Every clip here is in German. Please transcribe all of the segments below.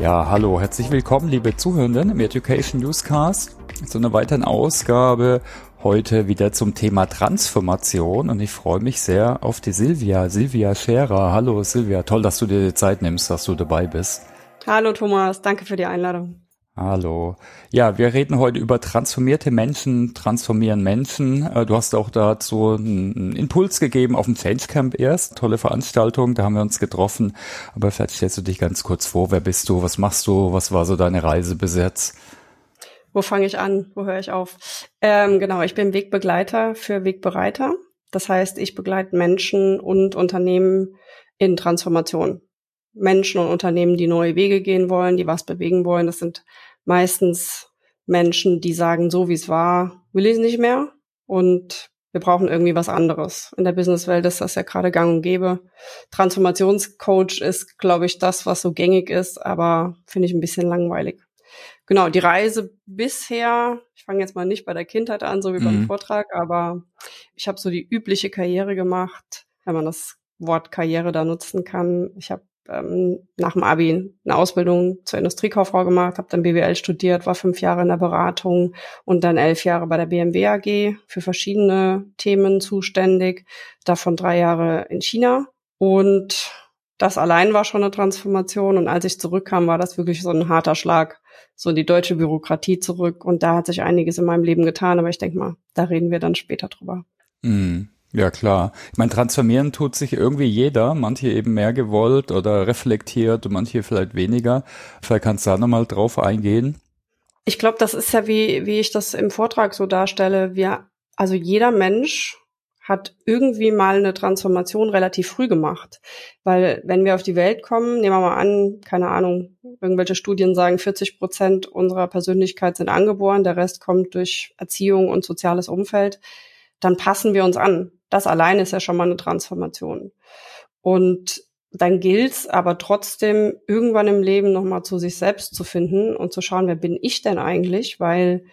Ja, hallo, herzlich willkommen, liebe Zuhörenden im Education Newscast zu einer weiteren Ausgabe. Heute wieder zum Thema Transformation und ich freue mich sehr auf die Silvia, Silvia Scherer. Hallo Silvia, toll, dass du dir die Zeit nimmst, dass du dabei bist. Hallo Thomas, danke für die Einladung. Hallo. Ja, wir reden heute über transformierte Menschen, transformieren Menschen. Äh, du hast auch dazu einen Impuls gegeben auf dem Change Camp erst. Tolle Veranstaltung, da haben wir uns getroffen. Aber vielleicht stellst du dich ganz kurz vor. Wer bist du? Was machst du? Was war so deine Reise bis jetzt? Wo fange ich an? Wo höre ich auf? Ähm, genau, ich bin Wegbegleiter für Wegbereiter. Das heißt, ich begleite Menschen und Unternehmen in Transformation. Menschen und Unternehmen, die neue Wege gehen wollen, die was bewegen wollen. Das sind meistens Menschen, die sagen, so wie es war, will ich es nicht mehr und wir brauchen irgendwie was anderes. In der Businesswelt ist das ja gerade gang und gäbe. Transformationscoach ist, glaube ich, das, was so gängig ist, aber finde ich ein bisschen langweilig. Genau, die Reise bisher, ich fange jetzt mal nicht bei der Kindheit an, so wie mhm. beim Vortrag, aber ich habe so die übliche Karriere gemacht, wenn man das Wort Karriere da nutzen kann. Ich habe ähm, nach dem Abi eine Ausbildung zur Industriekauffrau gemacht, habe dann BWL studiert, war fünf Jahre in der Beratung und dann elf Jahre bei der BMW AG für verschiedene Themen zuständig, davon drei Jahre in China. Und das allein war schon eine Transformation. Und als ich zurückkam, war das wirklich so ein harter Schlag, so in die deutsche Bürokratie zurück. Und da hat sich einiges in meinem Leben getan, aber ich denke mal, da reden wir dann später drüber. Mm. Ja, klar. Ich meine, transformieren tut sich irgendwie jeder, manche eben mehr gewollt oder reflektiert manche vielleicht weniger. Vielleicht kannst du da nochmal drauf eingehen. Ich glaube, das ist ja wie, wie ich das im Vortrag so darstelle. Wir, also jeder Mensch hat irgendwie mal eine Transformation relativ früh gemacht. Weil wenn wir auf die Welt kommen, nehmen wir mal an, keine Ahnung, irgendwelche Studien sagen, 40 Prozent unserer Persönlichkeit sind angeboren, der Rest kommt durch Erziehung und soziales Umfeld, dann passen wir uns an. Das allein ist ja schon mal eine Transformation. Und dann gilt's aber trotzdem irgendwann im Leben nochmal zu sich selbst zu finden und zu schauen, wer bin ich denn eigentlich? Weil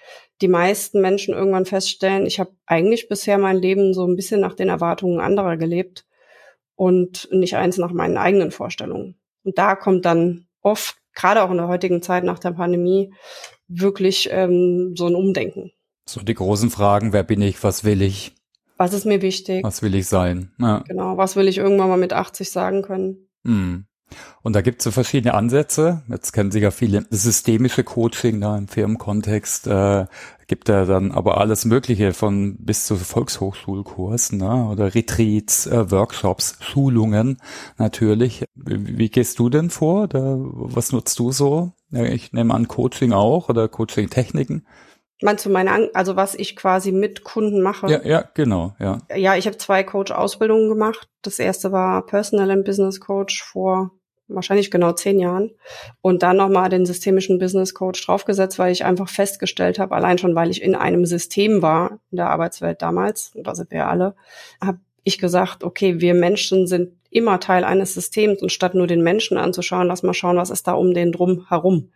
die meisten Menschen irgendwann feststellen, ich habe eigentlich bisher mein Leben so ein bisschen nach den Erwartungen anderer gelebt und nicht eins nach meinen eigenen Vorstellungen. Und da kommt dann oft, gerade auch in der heutigen Zeit nach der Pandemie, wirklich ähm, so ein Umdenken. So die großen Fragen, wer bin ich, was will ich? Was ist mir wichtig? Was will ich sein? Ja. Genau, was will ich irgendwann mal mit 80 sagen können? Mhm. Und da gibt es so verschiedene Ansätze. Jetzt kennen Sie ja viele systemische Coaching da im Firmenkontext. Äh, gibt da dann aber alles Mögliche von bis zu Volkshochschulkursen ne? oder Retreats, äh, Workshops, Schulungen natürlich. Wie, wie gehst du denn vor? Oder was nutzt du so? Ich nehme an Coaching auch oder Coaching-Techniken. Meinst du meine, also was ich quasi mit Kunden mache? Ja, ja, genau, ja. Ja, ich habe zwei Coach-Ausbildungen gemacht. Das erste war Personal and Business Coach vor wahrscheinlich genau zehn Jahren und dann nochmal den systemischen Business Coach draufgesetzt, weil ich einfach festgestellt habe, allein schon, weil ich in einem System war in der Arbeitswelt damals, da sind wir alle, habe ich gesagt, okay, wir Menschen sind immer Teil eines Systems und statt nur den Menschen anzuschauen, lass mal schauen, was ist da um den drum herum.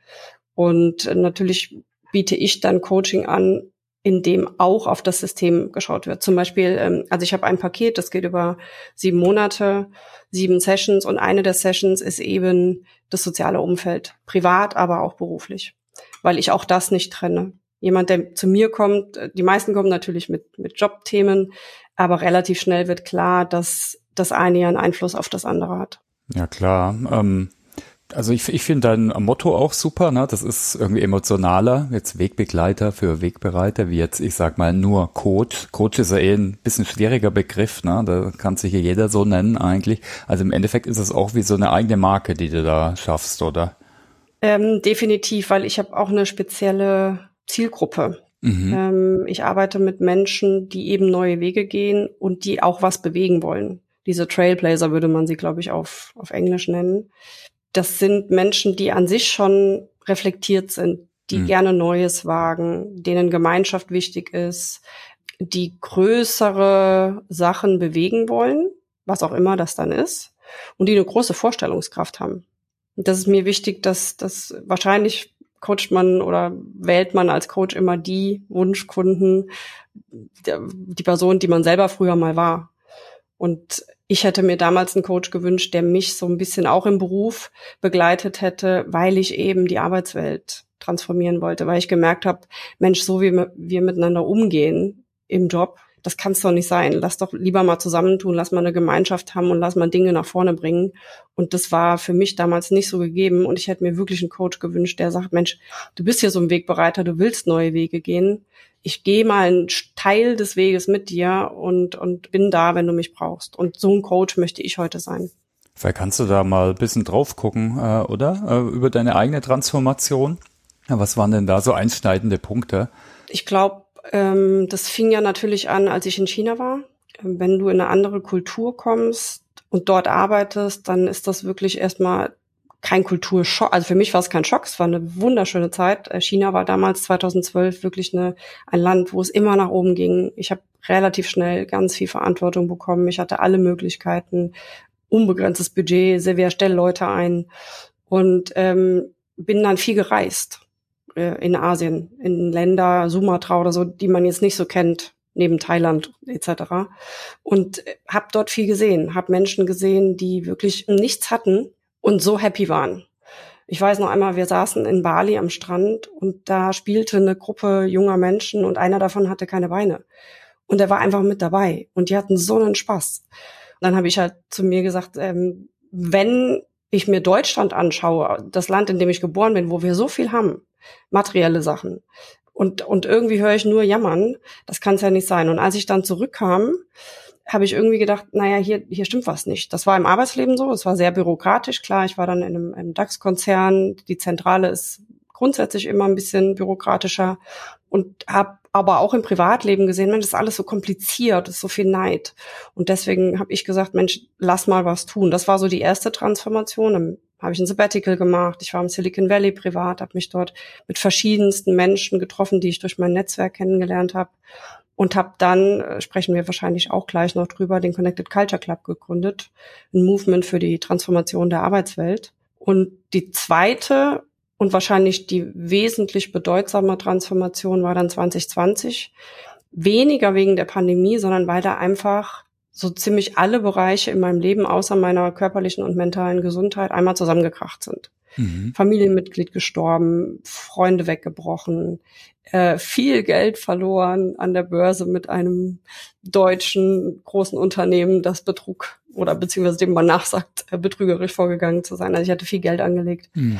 Und natürlich biete ich dann Coaching an, in dem auch auf das System geschaut wird. Zum Beispiel, ähm, also ich habe ein Paket, das geht über sieben Monate, sieben Sessions und eine der Sessions ist eben das soziale Umfeld, privat, aber auch beruflich, weil ich auch das nicht trenne. Jemand, der zu mir kommt, äh, die meisten kommen natürlich mit, mit Jobthemen, aber relativ schnell wird klar, dass das eine ja einen Einfluss auf das andere hat. Ja, klar. Ähm also ich, ich finde dein Motto auch super, ne? Das ist irgendwie emotionaler, jetzt Wegbegleiter für Wegbereiter, wie jetzt, ich sag mal, nur Coach. Coach ist ja eh ein bisschen schwieriger Begriff, ne? Da kann sich ja jeder so nennen eigentlich. Also im Endeffekt ist es auch wie so eine eigene Marke, die du da schaffst, oder? Ähm, definitiv, weil ich habe auch eine spezielle Zielgruppe. Mhm. Ähm, ich arbeite mit Menschen, die eben neue Wege gehen und die auch was bewegen wollen. Diese Trailblazer würde man sie, glaube ich, auf, auf Englisch nennen das sind Menschen, die an sich schon reflektiert sind, die mhm. gerne Neues wagen, denen Gemeinschaft wichtig ist, die größere Sachen bewegen wollen, was auch immer das dann ist, und die eine große Vorstellungskraft haben. Und das ist mir wichtig, dass das wahrscheinlich coacht man oder wählt man als Coach immer die Wunschkunden, die Person, die man selber früher mal war. Und ich hätte mir damals einen Coach gewünscht, der mich so ein bisschen auch im Beruf begleitet hätte, weil ich eben die Arbeitswelt transformieren wollte, weil ich gemerkt habe, Mensch, so wie wir miteinander umgehen im Job, das kann es doch nicht sein. Lass doch lieber mal zusammentun, lass mal eine Gemeinschaft haben und lass mal Dinge nach vorne bringen. Und das war für mich damals nicht so gegeben. Und ich hätte mir wirklich einen Coach gewünscht, der sagt, Mensch, du bist hier so ein Wegbereiter, du willst neue Wege gehen. Ich gehe mal einen Teil des Weges mit dir und, und bin da, wenn du mich brauchst. Und so ein Coach möchte ich heute sein. Vielleicht kannst du da mal ein bisschen drauf gucken, äh, oder? Äh, über deine eigene Transformation. Was waren denn da so einschneidende Punkte? Ich glaube, ähm, das fing ja natürlich an, als ich in China war. Ähm, wenn du in eine andere Kultur kommst und dort arbeitest, dann ist das wirklich erstmal kein Kulturschock. Also für mich war es kein Schock, es war eine wunderschöne Zeit. Äh, China war damals 2012 wirklich eine, ein Land, wo es immer nach oben ging. Ich habe relativ schnell ganz viel Verantwortung bekommen. Ich hatte alle Möglichkeiten, unbegrenztes Budget, Sevilla stell Leute ein und ähm, bin dann viel gereist äh, in Asien, in Länder, Sumatra oder so, die man jetzt nicht so kennt, neben Thailand etc. Und äh, habe dort viel gesehen, habe Menschen gesehen, die wirklich nichts hatten und so happy waren. Ich weiß noch einmal, wir saßen in Bali am Strand und da spielte eine Gruppe junger Menschen und einer davon hatte keine Beine. Und er war einfach mit dabei und die hatten so einen Spaß. Und dann habe ich halt zu mir gesagt, ähm, wenn ich mir Deutschland anschaue, das Land, in dem ich geboren bin, wo wir so viel haben, materielle Sachen. Und, und irgendwie höre ich nur jammern. Das kann es ja nicht sein. Und als ich dann zurückkam, habe ich irgendwie gedacht, naja, hier, hier stimmt was nicht. Das war im Arbeitsleben so, es war sehr bürokratisch. Klar, ich war dann in einem, einem DAX-Konzern, die Zentrale ist grundsätzlich immer ein bisschen bürokratischer und habe aber auch im Privatleben gesehen, Mensch, das ist alles so kompliziert, ist so viel Neid. Und deswegen habe ich gesagt, Mensch, lass mal was tun. Das war so die erste Transformation. Dann habe ich ein Sabbatical gemacht. Ich war im Silicon Valley privat, habe mich dort mit verschiedensten Menschen getroffen, die ich durch mein Netzwerk kennengelernt habe. Und habe dann, äh, sprechen wir wahrscheinlich auch gleich noch drüber, den Connected Culture Club gegründet. Ein Movement für die Transformation der Arbeitswelt. Und die zweite und wahrscheinlich die wesentlich bedeutsame Transformation war dann 2020. Weniger wegen der Pandemie, sondern weil da einfach so ziemlich alle Bereiche in meinem Leben außer meiner körperlichen und mentalen Gesundheit einmal zusammengekracht sind. Mhm. Familienmitglied gestorben, Freunde weggebrochen, äh, viel Geld verloren an der Börse mit einem deutschen großen Unternehmen, das betrug oder beziehungsweise dem man nachsagt, äh, betrügerisch vorgegangen zu sein. Also ich hatte viel Geld angelegt. Mhm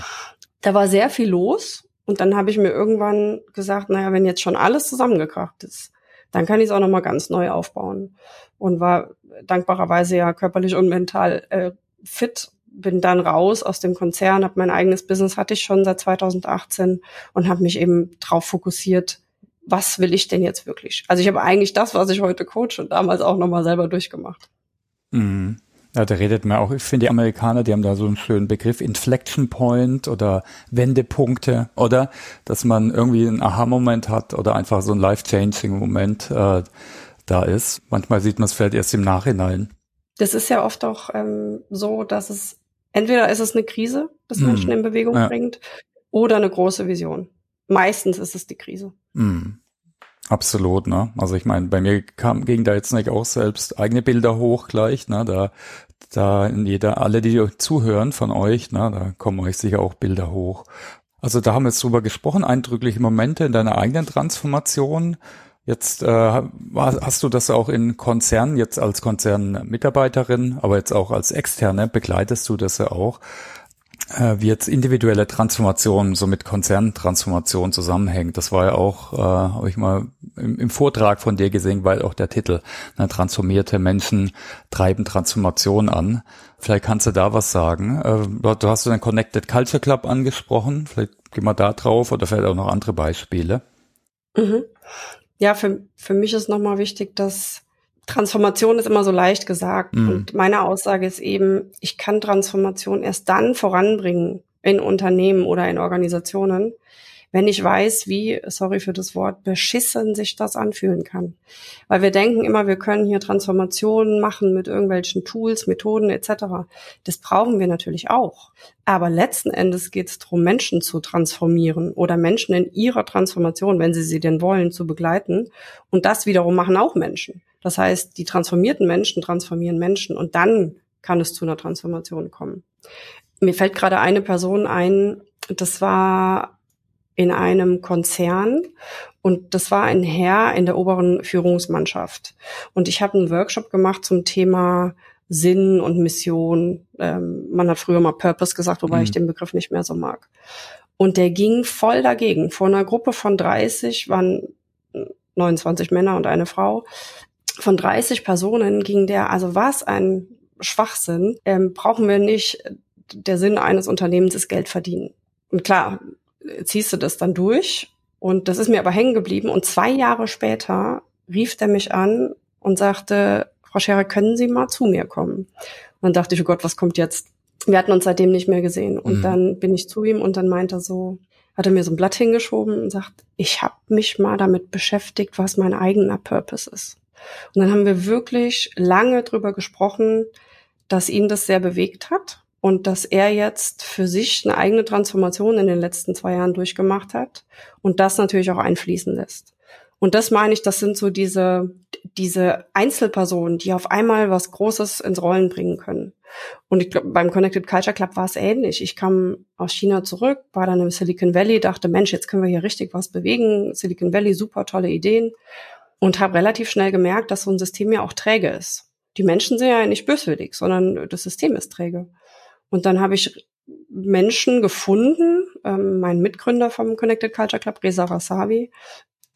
da war sehr viel los. Und dann habe ich mir irgendwann gesagt, naja, wenn jetzt schon alles zusammengekracht ist, dann kann ich es auch nochmal ganz neu aufbauen. Und war dankbarerweise ja körperlich und mental äh, fit, bin dann raus aus dem Konzern, habe mein eigenes Business, hatte ich schon seit 2018 und habe mich eben drauf fokussiert, was will ich denn jetzt wirklich? Also ich habe eigentlich das, was ich heute coache und damals auch nochmal selber durchgemacht. Mhm. Ja, da redet man auch, ich finde die Amerikaner, die haben da so einen schönen Begriff, Inflection Point oder Wendepunkte oder dass man irgendwie einen Aha-Moment hat oder einfach so ein life-changing Moment äh, da ist. Manchmal sieht man es vielleicht erst im Nachhinein. Das ist ja oft auch ähm, so, dass es entweder ist es eine Krise, das mm. Menschen in Bewegung ja. bringt, oder eine große Vision. Meistens ist es die Krise. Mm. Absolut, ne? Also ich meine, bei mir kam, ging da jetzt nicht auch selbst eigene Bilder hoch gleich, ne? Da, da in jeder, alle, die zuhören von euch, ne, da kommen euch sicher auch Bilder hoch. Also da haben wir jetzt drüber gesprochen, eindrückliche Momente in deiner eigenen Transformation. Jetzt äh, hast du das auch in Konzernen, jetzt als Konzernmitarbeiterin, aber jetzt auch als Externe, begleitest du das ja auch äh, wie jetzt individuelle Transformation so mit Konzerntransformation zusammenhängt. Das war ja auch, äh, habe ich mal im, im, Vortrag von dir gesehen, weil auch der Titel, ne, transformierte Menschen treiben Transformation an. Vielleicht kannst du da was sagen. Äh, du hast den Connected Culture Club angesprochen. Vielleicht gehen wir da drauf oder vielleicht auch noch andere Beispiele. Mhm. Ja, für, für mich ist nochmal wichtig, dass Transformation ist immer so leicht gesagt. Mhm. Und meine Aussage ist eben, ich kann Transformation erst dann voranbringen in Unternehmen oder in Organisationen, wenn ich weiß, wie, sorry für das Wort, beschissen sich das anfühlen kann. Weil wir denken immer, wir können hier Transformationen machen mit irgendwelchen Tools, Methoden etc. Das brauchen wir natürlich auch. Aber letzten Endes geht es darum, Menschen zu transformieren oder Menschen in ihrer Transformation, wenn sie sie denn wollen, zu begleiten. Und das wiederum machen auch Menschen. Das heißt, die transformierten Menschen transformieren Menschen und dann kann es zu einer Transformation kommen. Mir fällt gerade eine Person ein, das war in einem Konzern und das war ein Herr in der oberen Führungsmannschaft. Und ich habe einen Workshop gemacht zum Thema Sinn und Mission. Ähm, man hat früher mal Purpose gesagt, wobei mhm. ich den Begriff nicht mehr so mag. Und der ging voll dagegen. Vor einer Gruppe von 30 waren 29 Männer und eine Frau. Von 30 Personen ging der, also was ein Schwachsinn, ähm, brauchen wir nicht, der Sinn eines Unternehmens ist Geld verdienen. Und klar, ziehst du das dann durch. Und das ist mir aber hängen geblieben. Und zwei Jahre später rief der mich an und sagte, Frau Scherer, können Sie mal zu mir kommen? Und dann dachte ich, oh Gott, was kommt jetzt? Wir hatten uns seitdem nicht mehr gesehen. Und mhm. dann bin ich zu ihm und dann meinte er so, hat er mir so ein Blatt hingeschoben und sagt, ich habe mich mal damit beschäftigt, was mein eigener Purpose ist. Und dann haben wir wirklich lange drüber gesprochen, dass ihn das sehr bewegt hat und dass er jetzt für sich eine eigene Transformation in den letzten zwei Jahren durchgemacht hat und das natürlich auch einfließen lässt. Und das meine ich, das sind so diese, diese Einzelpersonen, die auf einmal was Großes ins Rollen bringen können. Und ich glaube, beim Connected Culture Club war es ähnlich. Ich kam aus China zurück, war dann im Silicon Valley, dachte, Mensch, jetzt können wir hier richtig was bewegen. Silicon Valley, super tolle Ideen. Und habe relativ schnell gemerkt, dass so ein System ja auch träge ist. Die Menschen sind ja nicht böswillig, sondern das System ist träge. Und dann habe ich Menschen gefunden, ähm, mein Mitgründer vom Connected Culture Club, Reza Rasavi,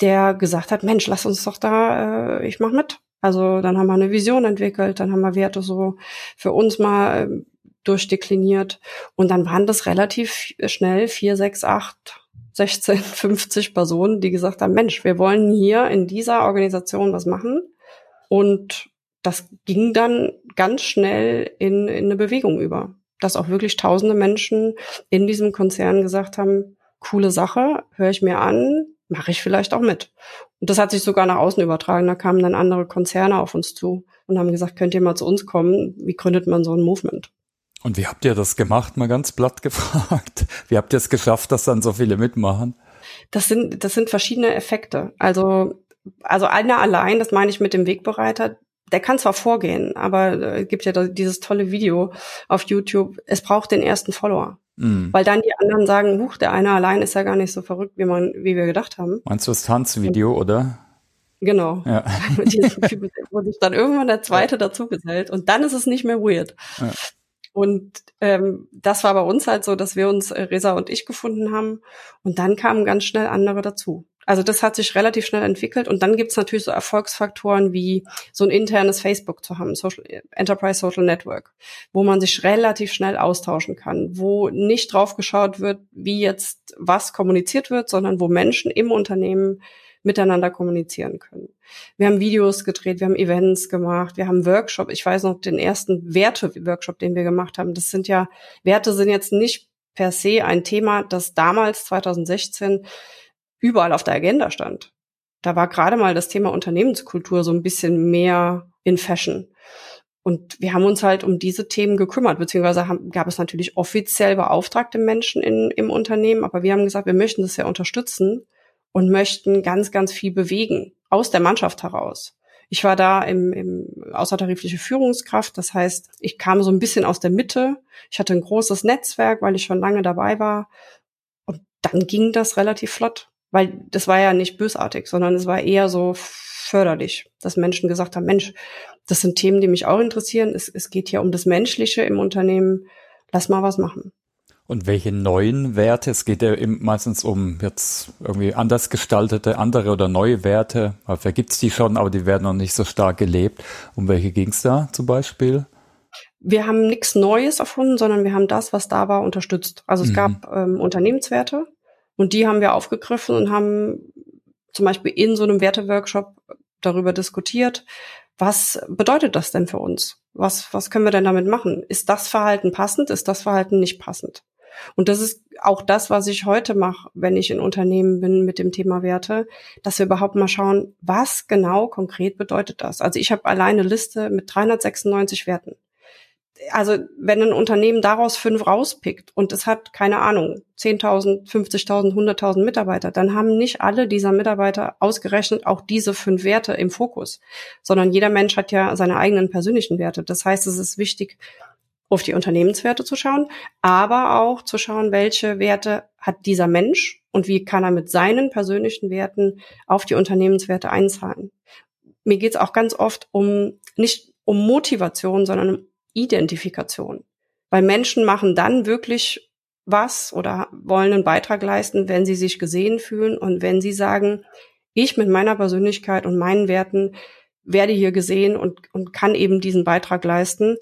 der gesagt hat, Mensch, lass uns doch da, äh, ich mach mit. Also dann haben wir eine Vision entwickelt, dann haben wir Werte so für uns mal äh, durchdekliniert und dann waren das relativ schnell vier, sechs, acht, 16, 50 Personen, die gesagt haben, Mensch, wir wollen hier in dieser Organisation was machen und das ging dann ganz schnell in, in eine Bewegung über, dass auch wirklich tausende Menschen in diesem Konzern gesagt haben, coole Sache, höre ich mir an, mache ich vielleicht auch mit. Und das hat sich sogar nach außen übertragen. Da kamen dann andere Konzerne auf uns zu und haben gesagt, könnt ihr mal zu uns kommen? Wie gründet man so ein Movement? Und wie habt ihr das gemacht? Mal ganz platt gefragt. Wie habt ihr es geschafft, dass dann so viele mitmachen? Das sind, das sind verschiedene Effekte. Also, also einer allein, das meine ich mit dem Wegbereiter, der kann zwar vorgehen, aber äh, es gibt ja dieses tolle Video auf YouTube. Es braucht den ersten Follower. Mhm. Weil dann die anderen sagen, huch, der eine allein ist ja gar nicht so verrückt, wie man, wie wir gedacht haben. Meinst du das Tanzvideo, oder? Genau. Ja. wo sich dann irgendwann der zweite dazu gesellt und dann ist es nicht mehr weird. Ja. Und ähm, das war bei uns halt so, dass wir uns, äh, Resa und ich, gefunden haben. Und dann kamen ganz schnell andere dazu. Also das hat sich relativ schnell entwickelt. Und dann gibt's natürlich so Erfolgsfaktoren wie so ein internes Facebook zu haben, Social, Enterprise Social Network, wo man sich relativ schnell austauschen kann, wo nicht drauf geschaut wird, wie jetzt was kommuniziert wird, sondern wo Menschen im Unternehmen miteinander kommunizieren können. Wir haben Videos gedreht, wir haben Events gemacht, wir haben Workshop. Ich weiß noch den ersten Werte-Workshop, den wir gemacht haben. Das sind ja, Werte sind jetzt nicht per se ein Thema, das damals 2016 überall auf der Agenda stand. Da war gerade mal das Thema Unternehmenskultur so ein bisschen mehr in Fashion. Und wir haben uns halt um diese Themen gekümmert, beziehungsweise haben, gab es natürlich offiziell beauftragte Menschen in, im Unternehmen, aber wir haben gesagt, wir möchten das ja unterstützen und möchten ganz, ganz viel bewegen aus der Mannschaft heraus. Ich war da im, im außertarifliche Führungskraft, das heißt, ich kam so ein bisschen aus der Mitte. Ich hatte ein großes Netzwerk, weil ich schon lange dabei war. Und dann ging das relativ flott, weil das war ja nicht bösartig, sondern es war eher so förderlich, dass Menschen gesagt haben, Mensch, das sind Themen, die mich auch interessieren. Es, es geht hier um das Menschliche im Unternehmen. Lass mal was machen. Und welche neuen Werte? Es geht ja meistens um jetzt irgendwie anders gestaltete, andere oder neue Werte. Vielleicht gibt es die schon, aber die werden noch nicht so stark gelebt. Um welche ging es da zum Beispiel? Wir haben nichts Neues erfunden, sondern wir haben das, was da war, unterstützt. Also es mhm. gab ähm, Unternehmenswerte und die haben wir aufgegriffen und haben zum Beispiel in so einem Werteworkshop darüber diskutiert, was bedeutet das denn für uns? Was, was können wir denn damit machen? Ist das Verhalten passend? Ist das Verhalten nicht passend? Und das ist auch das, was ich heute mache, wenn ich in Unternehmen bin mit dem Thema Werte, dass wir überhaupt mal schauen, was genau konkret bedeutet das. Also ich habe alleine Liste mit 396 Werten. also wenn ein Unternehmen daraus fünf rauspickt und es hat, keine Ahnung, 10.000, 50.000, 100.000 Mitarbeiter, dann haben nicht alle dieser Mitarbeiter ausgerechnet auch diese fünf Werte im Fokus, sondern jeder Mensch hat ja seine eigenen persönlichen Werte. Das heißt, es ist wichtig, auf die Unternehmenswerte zu schauen, aber auch zu schauen, welche Werte hat dieser Mensch und wie kann er mit seinen persönlichen Werten auf die Unternehmenswerte einzahlen. Mir geht es auch ganz oft um nicht um Motivation, sondern um Identifikation. Weil Menschen machen dann wirklich was oder wollen einen Beitrag leisten, wenn sie sich gesehen fühlen und wenn sie sagen, ich mit meiner Persönlichkeit und meinen Werten werde hier gesehen und, und kann eben diesen Beitrag leisten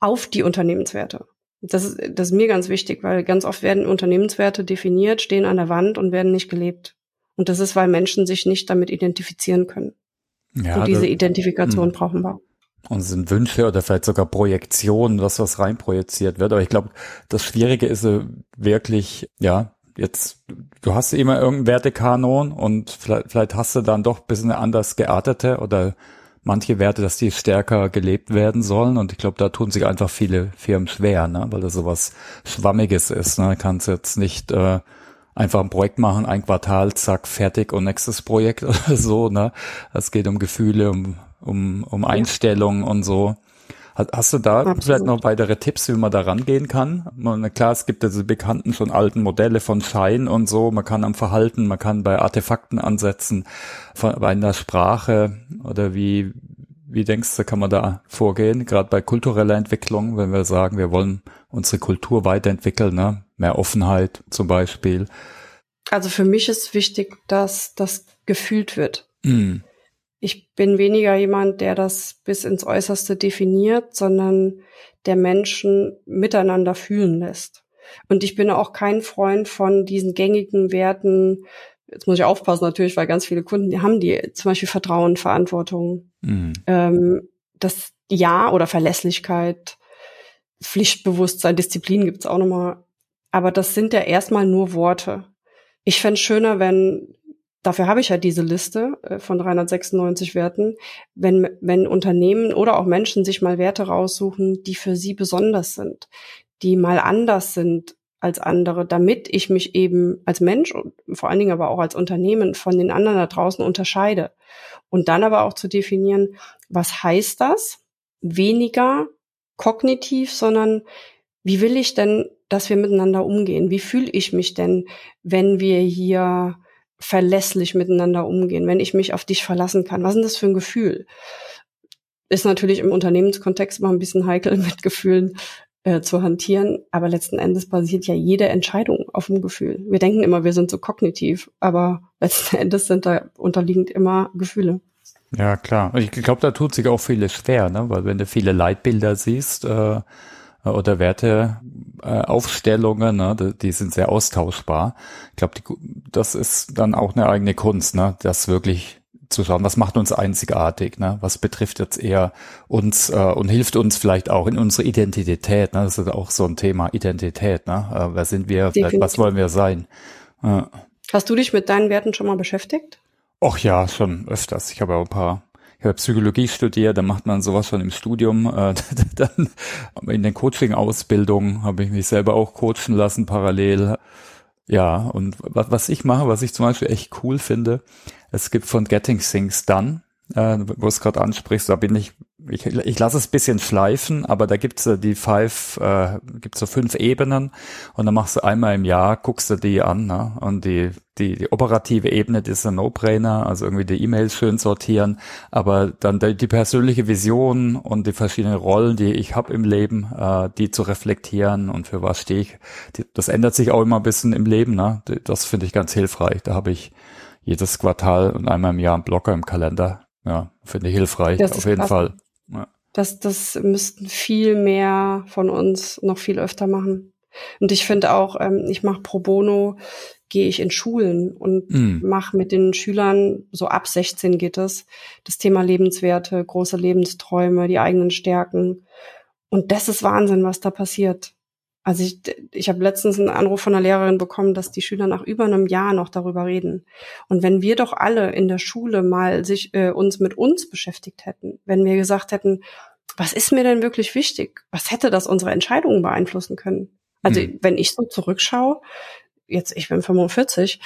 auf die Unternehmenswerte. Das ist, das ist mir ganz wichtig, weil ganz oft werden Unternehmenswerte definiert, stehen an der Wand und werden nicht gelebt. Und das ist, weil Menschen sich nicht damit identifizieren können. Ja, und diese Identifikation mh. brauchen wir. Und sind Wünsche oder vielleicht sogar Projektionen, was was reinprojiziert wird. Aber ich glaube, das Schwierige ist wirklich, ja, jetzt, du hast immer irgendeinen Wertekanon und vielleicht, vielleicht hast du dann doch ein bisschen anders geartete oder manche Werte, dass die stärker gelebt werden sollen. Und ich glaube, da tun sich einfach viele Firmen schwer, ne? weil das sowas Schwammiges ist. Ne? Kannst jetzt nicht äh, einfach ein Projekt machen, ein Quartal, zack, fertig und nächstes Projekt oder so. Ne? Es geht um Gefühle, um, um, um Einstellungen und so. Hast du da Absolut. vielleicht noch weitere Tipps, wie man da rangehen kann? Man, klar, es gibt diese bekannten schon alten Modelle von Schein und so. Man kann am Verhalten, man kann bei Artefakten ansetzen, bei einer Sprache oder wie, wie denkst du, kann man da vorgehen? Gerade bei kultureller Entwicklung, wenn wir sagen, wir wollen unsere Kultur weiterentwickeln, ne? mehr Offenheit zum Beispiel. Also für mich ist wichtig, dass das gefühlt wird. Mm ich bin weniger jemand, der das bis ins Äußerste definiert, sondern der Menschen miteinander fühlen lässt. Und ich bin auch kein Freund von diesen gängigen Werten. Jetzt muss ich aufpassen natürlich, weil ganz viele Kunden, die haben die zum Beispiel Vertrauen, Verantwortung, mhm. ähm, das Ja oder Verlässlichkeit, Pflichtbewusstsein, Disziplin gibt's auch nochmal. Aber das sind ja erstmal nur Worte. Ich fände schöner, wenn dafür habe ich ja diese Liste äh, von 396 Werten, wenn, wenn Unternehmen oder auch Menschen sich mal Werte raussuchen, die für sie besonders sind, die mal anders sind als andere, damit ich mich eben als Mensch und vor allen Dingen aber auch als Unternehmen von den anderen da draußen unterscheide. Und dann aber auch zu definieren, was heißt das? Weniger kognitiv, sondern wie will ich denn, dass wir miteinander umgehen? Wie fühle ich mich denn, wenn wir hier verlässlich miteinander umgehen, wenn ich mich auf dich verlassen kann. Was ist das für ein Gefühl? Ist natürlich im Unternehmenskontext mal ein bisschen heikel mit Gefühlen äh, zu hantieren, aber letzten Endes basiert ja jede Entscheidung auf dem Gefühl. Wir denken immer, wir sind so kognitiv, aber letzten Endes sind da unterliegend immer Gefühle. Ja, klar. Ich glaube, da tut sich auch vieles schwer, ne? weil wenn du viele Leitbilder siehst, äh, oder Werteaufstellungen, äh, ne, die sind sehr austauschbar. Ich glaube, das ist dann auch eine eigene Kunst, ne, das wirklich zu schauen, was macht uns einzigartig, ne? was betrifft jetzt eher uns äh, und hilft uns vielleicht auch in unsere Identität. Ne? Das ist auch so ein Thema Identität. Ne? Äh, wer sind wir? Was wollen wir sein? Äh. Hast du dich mit deinen Werten schon mal beschäftigt? Och ja, schon öfters. Ich habe auch ein paar ich habe Psychologie studiert, da macht man sowas schon im Studium. Äh, dann in den Coaching-Ausbildungen habe ich mich selber auch coachen lassen parallel. Ja, und was, was ich mache, was ich zum Beispiel echt cool finde, es gibt von Getting Things Done, äh, wo es gerade ansprichst, da bin ich, ich, ich lasse es bisschen schleifen, aber da gibt's äh, die five, äh, gibt's so fünf Ebenen und dann machst du einmal im Jahr, guckst du die an, ne? Und die, die, die operative Ebene, die ist ein No-Brainer, also irgendwie die E-Mails schön sortieren, aber dann die, die, persönliche Vision und die verschiedenen Rollen, die ich habe im Leben, äh, die zu reflektieren und für was stehe ich, die, das ändert sich auch immer ein bisschen im Leben, ne? Das finde ich ganz hilfreich. Da habe ich jedes Quartal und einmal im Jahr einen Blocker im Kalender ja, finde ich hilfreich, das auf jeden krass. Fall. Ja. Das, das müssten viel mehr von uns noch viel öfter machen. Und ich finde auch, ähm, ich mache pro bono, gehe ich in Schulen und mm. mache mit den Schülern, so ab 16 geht es, das Thema Lebenswerte, große Lebensträume, die eigenen Stärken. Und das ist Wahnsinn, was da passiert. Also ich, ich habe letztens einen Anruf von einer Lehrerin bekommen, dass die Schüler nach über einem Jahr noch darüber reden. Und wenn wir doch alle in der Schule mal sich äh, uns mit uns beschäftigt hätten, wenn wir gesagt hätten, was ist mir denn wirklich wichtig? Was hätte das unsere Entscheidungen beeinflussen können? Also mhm. wenn ich so zurückschaue, jetzt ich bin 45,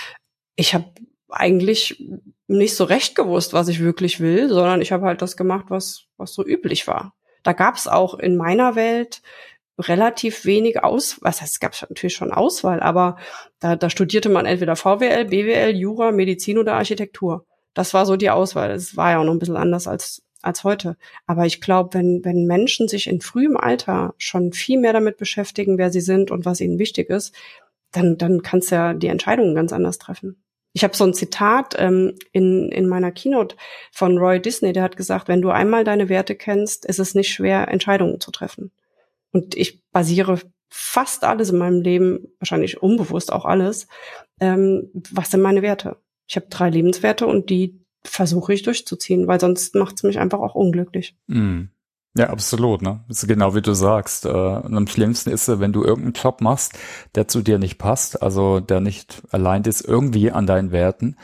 ich habe eigentlich nicht so recht gewusst, was ich wirklich will, sondern ich habe halt das gemacht, was was so üblich war. Da gab es auch in meiner Welt relativ wenig aus, was heißt, es gab natürlich schon Auswahl, aber da, da studierte man entweder VWL, BWL, Jura, Medizin oder Architektur. Das war so die Auswahl. Es war ja auch noch ein bisschen anders als als heute. Aber ich glaube, wenn, wenn Menschen sich in frühem Alter schon viel mehr damit beschäftigen, wer sie sind und was ihnen wichtig ist, dann, dann kannst du ja die Entscheidungen ganz anders treffen. Ich habe so ein Zitat ähm, in, in meiner Keynote von Roy Disney, der hat gesagt, wenn du einmal deine Werte kennst, ist es nicht schwer, Entscheidungen zu treffen. Und ich basiere fast alles in meinem Leben, wahrscheinlich unbewusst auch alles, ähm, was sind meine Werte? Ich habe drei Lebenswerte und die versuche ich durchzuziehen, weil sonst macht es mich einfach auch unglücklich. Mm. Ja, absolut, ne? Das ist genau wie du sagst. Äh, und am schlimmsten ist, wenn du irgendeinen Job machst, der zu dir nicht passt, also der nicht allein ist irgendwie an deinen Werten,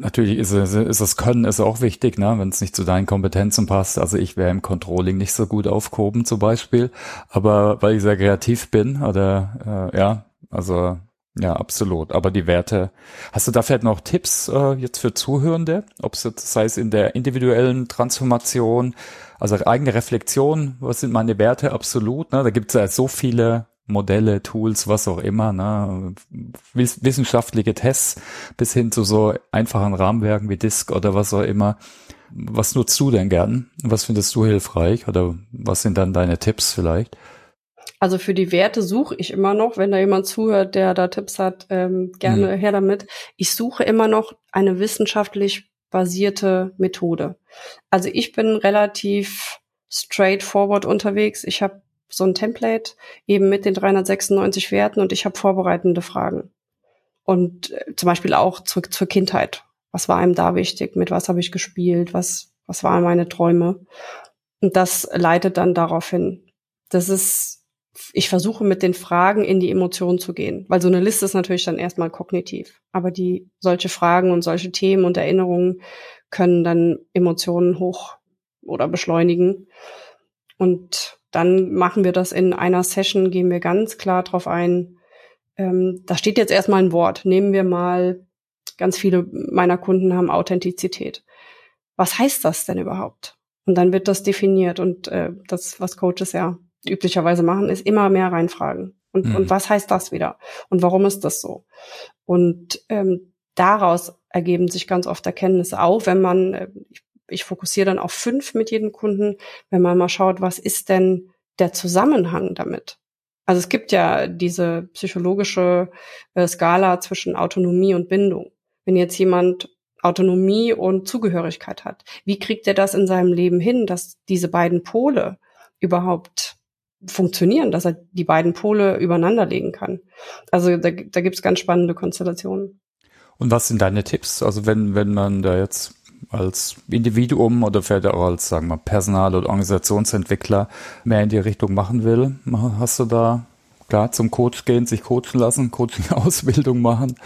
Natürlich ist, es, ist das Können ist auch wichtig, ne, wenn es nicht zu deinen Kompetenzen passt. Also ich wäre im Controlling nicht so gut aufgehoben zum Beispiel, aber weil ich sehr kreativ bin oder äh, ja, also ja, absolut. Aber die Werte, hast du da vielleicht noch Tipps äh, jetzt für Zuhörende, ob es jetzt sei es in der individuellen Transformation, also eigene Reflexion, was sind meine Werte absolut? Ne? Da gibt es ja so viele Modelle, Tools, was auch immer, ne? wissenschaftliche Tests bis hin zu so einfachen Rahmenwerken wie Disk oder was auch immer. Was nutzt du denn gern? Was findest du hilfreich oder was sind dann deine Tipps vielleicht? Also für die Werte suche ich immer noch, wenn da jemand zuhört, der da Tipps hat, ähm, gerne mhm. her damit. Ich suche immer noch eine wissenschaftlich basierte Methode. Also ich bin relativ straightforward unterwegs. Ich habe so ein Template eben mit den 396 Werten und ich habe vorbereitende Fragen. Und äh, zum Beispiel auch zurück zur Kindheit. Was war einem da wichtig? Mit was habe ich gespielt? Was, was waren meine Träume? Und das leitet dann darauf hin. Das ist, ich versuche mit den Fragen in die Emotionen zu gehen, weil so eine Liste ist natürlich dann erstmal kognitiv. Aber die, solche Fragen und solche Themen und Erinnerungen können dann Emotionen hoch oder beschleunigen. Und dann machen wir das in einer Session, gehen wir ganz klar drauf ein. Ähm, da steht jetzt erstmal ein Wort. Nehmen wir mal, ganz viele meiner Kunden haben Authentizität. Was heißt das denn überhaupt? Und dann wird das definiert. Und äh, das, was Coaches ja üblicherweise machen, ist immer mehr reinfragen. Und, mhm. und was heißt das wieder? Und warum ist das so? Und ähm, daraus ergeben sich ganz oft Erkenntnisse, auch wenn man, äh, ich ich fokussiere dann auf fünf mit jedem Kunden, wenn man mal schaut, was ist denn der Zusammenhang damit? Also es gibt ja diese psychologische äh, Skala zwischen Autonomie und Bindung. Wenn jetzt jemand Autonomie und Zugehörigkeit hat, wie kriegt er das in seinem Leben hin, dass diese beiden Pole überhaupt funktionieren, dass er die beiden Pole übereinander legen kann? Also da, da gibt es ganz spannende Konstellationen. Und was sind deine Tipps? Also wenn, wenn man da jetzt als Individuum oder vielleicht auch als, sagen wir, Personal- oder Organisationsentwickler mehr in die Richtung machen will? Hast du da klar zum Coach gehen, sich coachen lassen, Coaching-Ausbildung machen?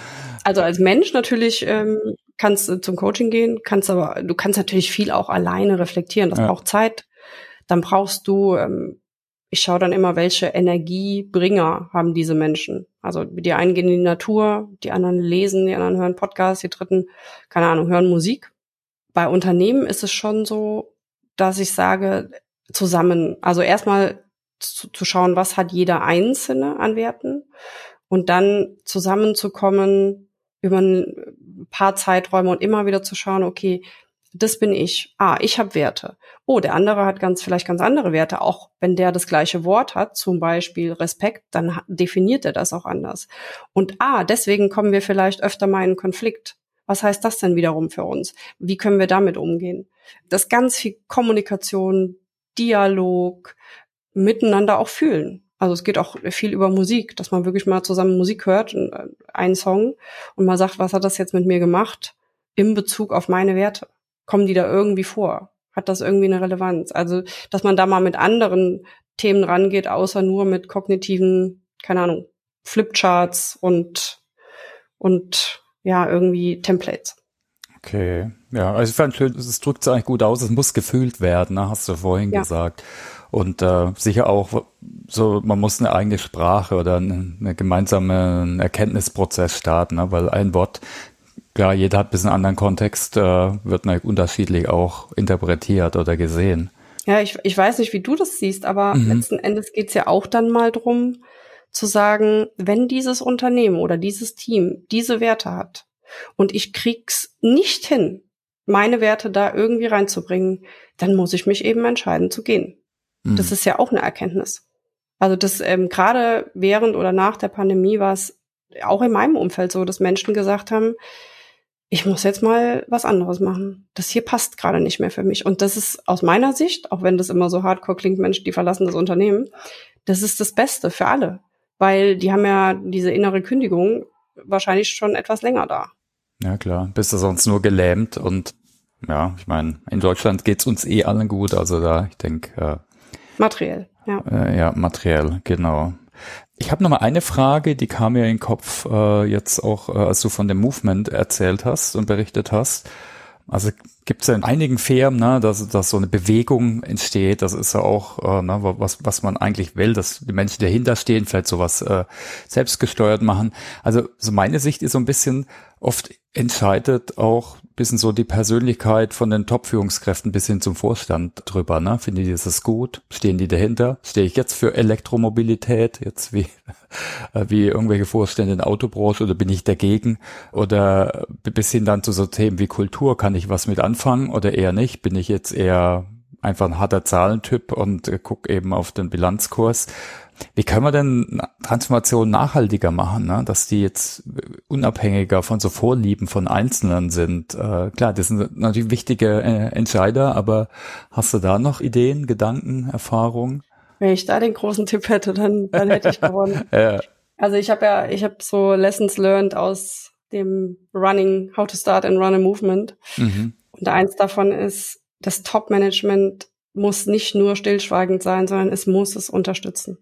Also als Mensch natürlich ähm, kannst du zum Coaching gehen, kannst aber, du kannst natürlich viel auch alleine reflektieren. Das ja. braucht Zeit. Dann brauchst du, ähm, ich schaue dann immer, welche Energiebringer haben diese Menschen. Also die einen gehen in die Natur, die anderen lesen, die anderen hören Podcasts, die dritten, keine Ahnung, hören Musik bei Unternehmen ist es schon so, dass ich sage, zusammen, also erstmal zu, zu schauen, was hat jeder Einzelne an Werten und dann zusammenzukommen über ein paar Zeiträume und immer wieder zu schauen, okay, das bin ich. Ah, ich habe Werte. Oh, der andere hat ganz vielleicht ganz andere Werte. Auch wenn der das gleiche Wort hat, zum Beispiel Respekt, dann definiert er das auch anders. Und ah, deswegen kommen wir vielleicht öfter mal in Konflikt. Was heißt das denn wiederum für uns? Wie können wir damit umgehen? Das ganz viel Kommunikation, Dialog, miteinander auch fühlen. Also es geht auch viel über Musik, dass man wirklich mal zusammen Musik hört, äh, einen Song und mal sagt, was hat das jetzt mit mir gemacht im Bezug auf meine Werte? Kommen die da irgendwie vor? Hat das irgendwie eine Relevanz? Also, dass man da mal mit anderen Themen rangeht, außer nur mit kognitiven, keine Ahnung, Flipcharts und, und ja, irgendwie Templates. Okay, ja, also ich fand schön, es drückt es eigentlich gut aus, es muss gefühlt werden, ne, hast du vorhin ja. gesagt. Und äh, sicher auch so, man muss eine eigene Sprache oder eine, eine gemeinsame Erkenntnisprozess starten, ne? weil ein Wort, klar, jeder hat ein bisschen anderen Kontext, äh, wird natürlich unterschiedlich auch interpretiert oder gesehen. Ja, ich, ich weiß nicht, wie du das siehst, aber mhm. letzten Endes geht's ja auch dann mal drum, zu sagen, wenn dieses Unternehmen oder dieses Team diese Werte hat und ich krieg's nicht hin, meine Werte da irgendwie reinzubringen, dann muss ich mich eben entscheiden zu gehen. Mhm. Das ist ja auch eine Erkenntnis. Also das ähm, gerade während oder nach der Pandemie war es auch in meinem Umfeld so, dass Menschen gesagt haben, ich muss jetzt mal was anderes machen. Das hier passt gerade nicht mehr für mich. Und das ist aus meiner Sicht, auch wenn das immer so hardcore klingt, Menschen, die verlassen das Unternehmen, das ist das Beste für alle. Weil die haben ja diese innere Kündigung wahrscheinlich schon etwas länger da. Ja, klar. Bist du sonst nur gelähmt und ja, ich meine, in Deutschland geht's uns eh allen gut, also da, ich denke. Äh, materiell, ja. Äh, ja, materiell, genau. Ich habe noch mal eine Frage, die kam mir in den Kopf äh, jetzt auch, äh, als du von dem Movement erzählt hast und berichtet hast. Also gibt es ja in einigen Firmen, ne, dass, dass so eine Bewegung entsteht. Das ist ja auch, äh, ne, was, was man eigentlich will, dass die Menschen dahinter stehen, vielleicht sowas äh, selbstgesteuert machen. Also so meine Sicht ist so ein bisschen, oft entscheidet auch bisschen so die Persönlichkeit von den Top-Führungskräften bis hin zum Vorstand drüber. Ne? Finden die das gut? Stehen die dahinter? Stehe ich jetzt für Elektromobilität, jetzt wie, äh, wie irgendwelche Vorstände in der Autobranche oder bin ich dagegen? Oder bis hin dann zu so Themen wie Kultur, kann ich was mit anfangen oder eher nicht? Bin ich jetzt eher einfach ein harter Zahlentyp und äh, guck eben auf den Bilanzkurs. Wie können wir denn Transformation nachhaltiger machen, ne? dass die jetzt unabhängiger von so Vorlieben von Einzelnen sind? Äh, klar, das sind natürlich wichtige äh, Entscheider, aber hast du da noch Ideen, Gedanken, Erfahrungen? Wenn ich da den großen Tipp hätte, dann, dann hätte ich gewonnen. ja. Also ich habe ja, ich habe so Lessons learned aus dem Running, How to Start and Run a Movement. Mhm. Und eins davon ist, das Top-Management muss nicht nur stillschweigend sein, sondern es muss es unterstützen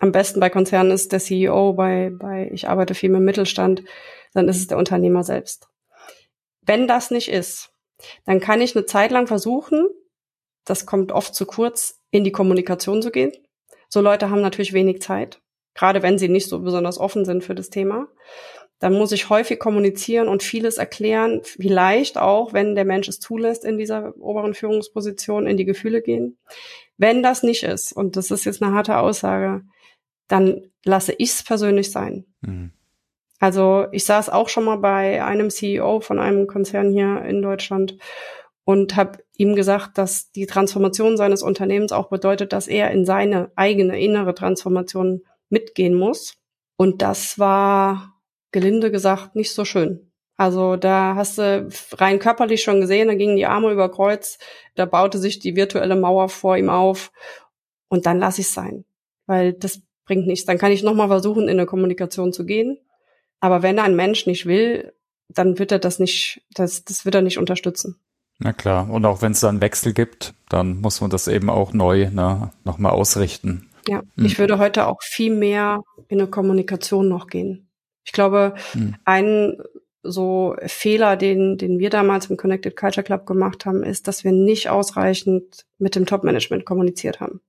am besten bei Konzernen ist der CEO, bei, bei ich arbeite viel mit Mittelstand, dann ist es der Unternehmer selbst. Wenn das nicht ist, dann kann ich eine Zeit lang versuchen, das kommt oft zu kurz, in die Kommunikation zu gehen. So Leute haben natürlich wenig Zeit, gerade wenn sie nicht so besonders offen sind für das Thema. Dann muss ich häufig kommunizieren und vieles erklären, vielleicht auch, wenn der Mensch es zulässt, in dieser oberen Führungsposition in die Gefühle gehen. Wenn das nicht ist, und das ist jetzt eine harte Aussage, dann lasse ich es persönlich sein. Mhm. Also ich saß auch schon mal bei einem CEO von einem Konzern hier in Deutschland und habe ihm gesagt, dass die Transformation seines Unternehmens auch bedeutet, dass er in seine eigene innere Transformation mitgehen muss. Und das war gelinde gesagt nicht so schön. Also da hast du rein körperlich schon gesehen, da gingen die Arme über Kreuz, da baute sich die virtuelle Mauer vor ihm auf und dann lass ich sein, weil das bringt nichts. Dann kann ich nochmal versuchen, in eine Kommunikation zu gehen. Aber wenn ein Mensch nicht will, dann wird er das nicht, das, das wird er nicht unterstützen. Na klar. Und auch wenn es dann Wechsel gibt, dann muss man das eben auch neu ne, nochmal ausrichten. Ja, hm. ich würde heute auch viel mehr in eine Kommunikation noch gehen. Ich glaube, hm. ein so Fehler, den, den wir damals im Connected Culture Club gemacht haben, ist, dass wir nicht ausreichend mit dem Top-Management kommuniziert haben.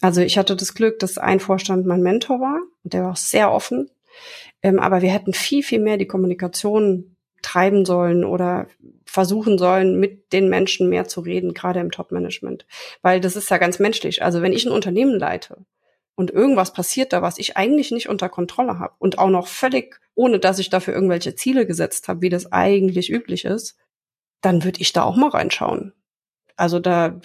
Also ich hatte das Glück, dass ein Vorstand mein Mentor war und der war auch sehr offen. Ähm, aber wir hätten viel, viel mehr die Kommunikation treiben sollen oder versuchen sollen, mit den Menschen mehr zu reden, gerade im Top-Management. Weil das ist ja ganz menschlich. Also wenn ich ein Unternehmen leite und irgendwas passiert da, was ich eigentlich nicht unter Kontrolle habe und auch noch völlig, ohne dass ich dafür irgendwelche Ziele gesetzt habe, wie das eigentlich üblich ist, dann würde ich da auch mal reinschauen. Also da,